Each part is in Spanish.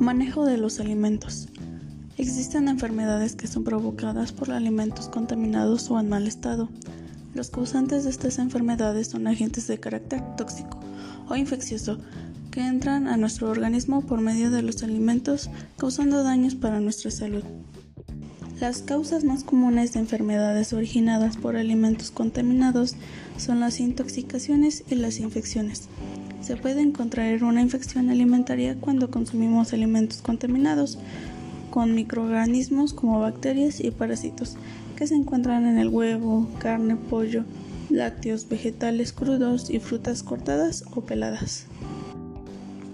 Manejo de los alimentos. Existen enfermedades que son provocadas por alimentos contaminados o en mal estado. Los causantes de estas enfermedades son agentes de carácter tóxico o infeccioso que entran a nuestro organismo por medio de los alimentos causando daños para nuestra salud. Las causas más comunes de enfermedades originadas por alimentos contaminados son las intoxicaciones y las infecciones. Se puede contraer una infección alimentaria cuando consumimos alimentos contaminados con microorganismos como bacterias y parásitos que se encuentran en el huevo, carne, pollo, lácteos, vegetales crudos y frutas cortadas o peladas.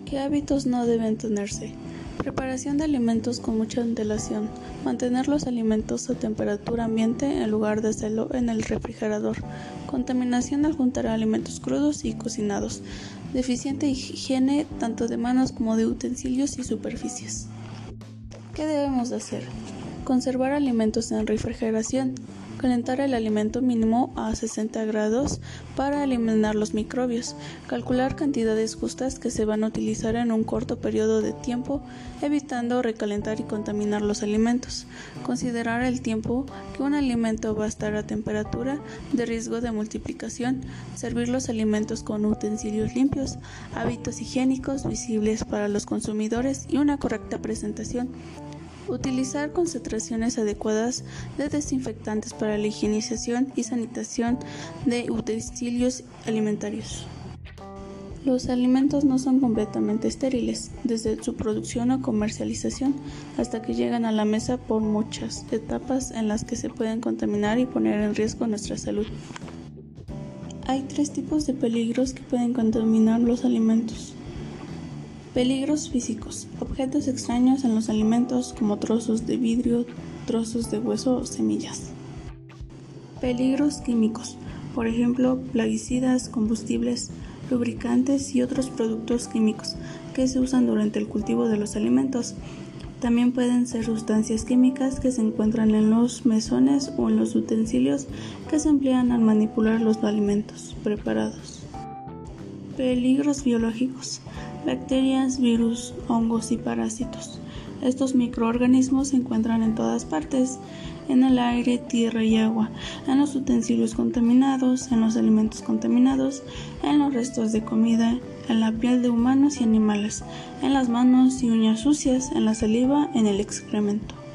¿Qué hábitos no deben tenerse? Preparación de alimentos con mucha antelación. Mantener los alimentos a temperatura ambiente en lugar de hacerlo en el refrigerador. Contaminación al juntar alimentos crudos y cocinados. Deficiente higiene tanto de manos como de utensilios y superficies. ¿Qué debemos de hacer? Conservar alimentos en refrigeración. Calentar el alimento mínimo a 60 grados para eliminar los microbios. Calcular cantidades justas que se van a utilizar en un corto periodo de tiempo, evitando recalentar y contaminar los alimentos. Considerar el tiempo que un alimento va a estar a temperatura de riesgo de multiplicación. Servir los alimentos con utensilios limpios, hábitos higiénicos visibles para los consumidores y una correcta presentación. Utilizar concentraciones adecuadas de desinfectantes para la higienización y sanitación de utensilios alimentarios. Los alimentos no son completamente estériles, desde su producción o comercialización hasta que llegan a la mesa por muchas etapas en las que se pueden contaminar y poner en riesgo nuestra salud. Hay tres tipos de peligros que pueden contaminar los alimentos. Peligros físicos. Objetos extraños en los alimentos como trozos de vidrio, trozos de hueso o semillas. Peligros químicos. Por ejemplo, plaguicidas, combustibles, lubricantes y otros productos químicos que se usan durante el cultivo de los alimentos. También pueden ser sustancias químicas que se encuentran en los mesones o en los utensilios que se emplean al manipular los alimentos preparados. Peligros biológicos bacterias, virus, hongos y parásitos. Estos microorganismos se encuentran en todas partes, en el aire, tierra y agua, en los utensilios contaminados, en los alimentos contaminados, en los restos de comida, en la piel de humanos y animales, en las manos y uñas sucias, en la saliva, en el excremento.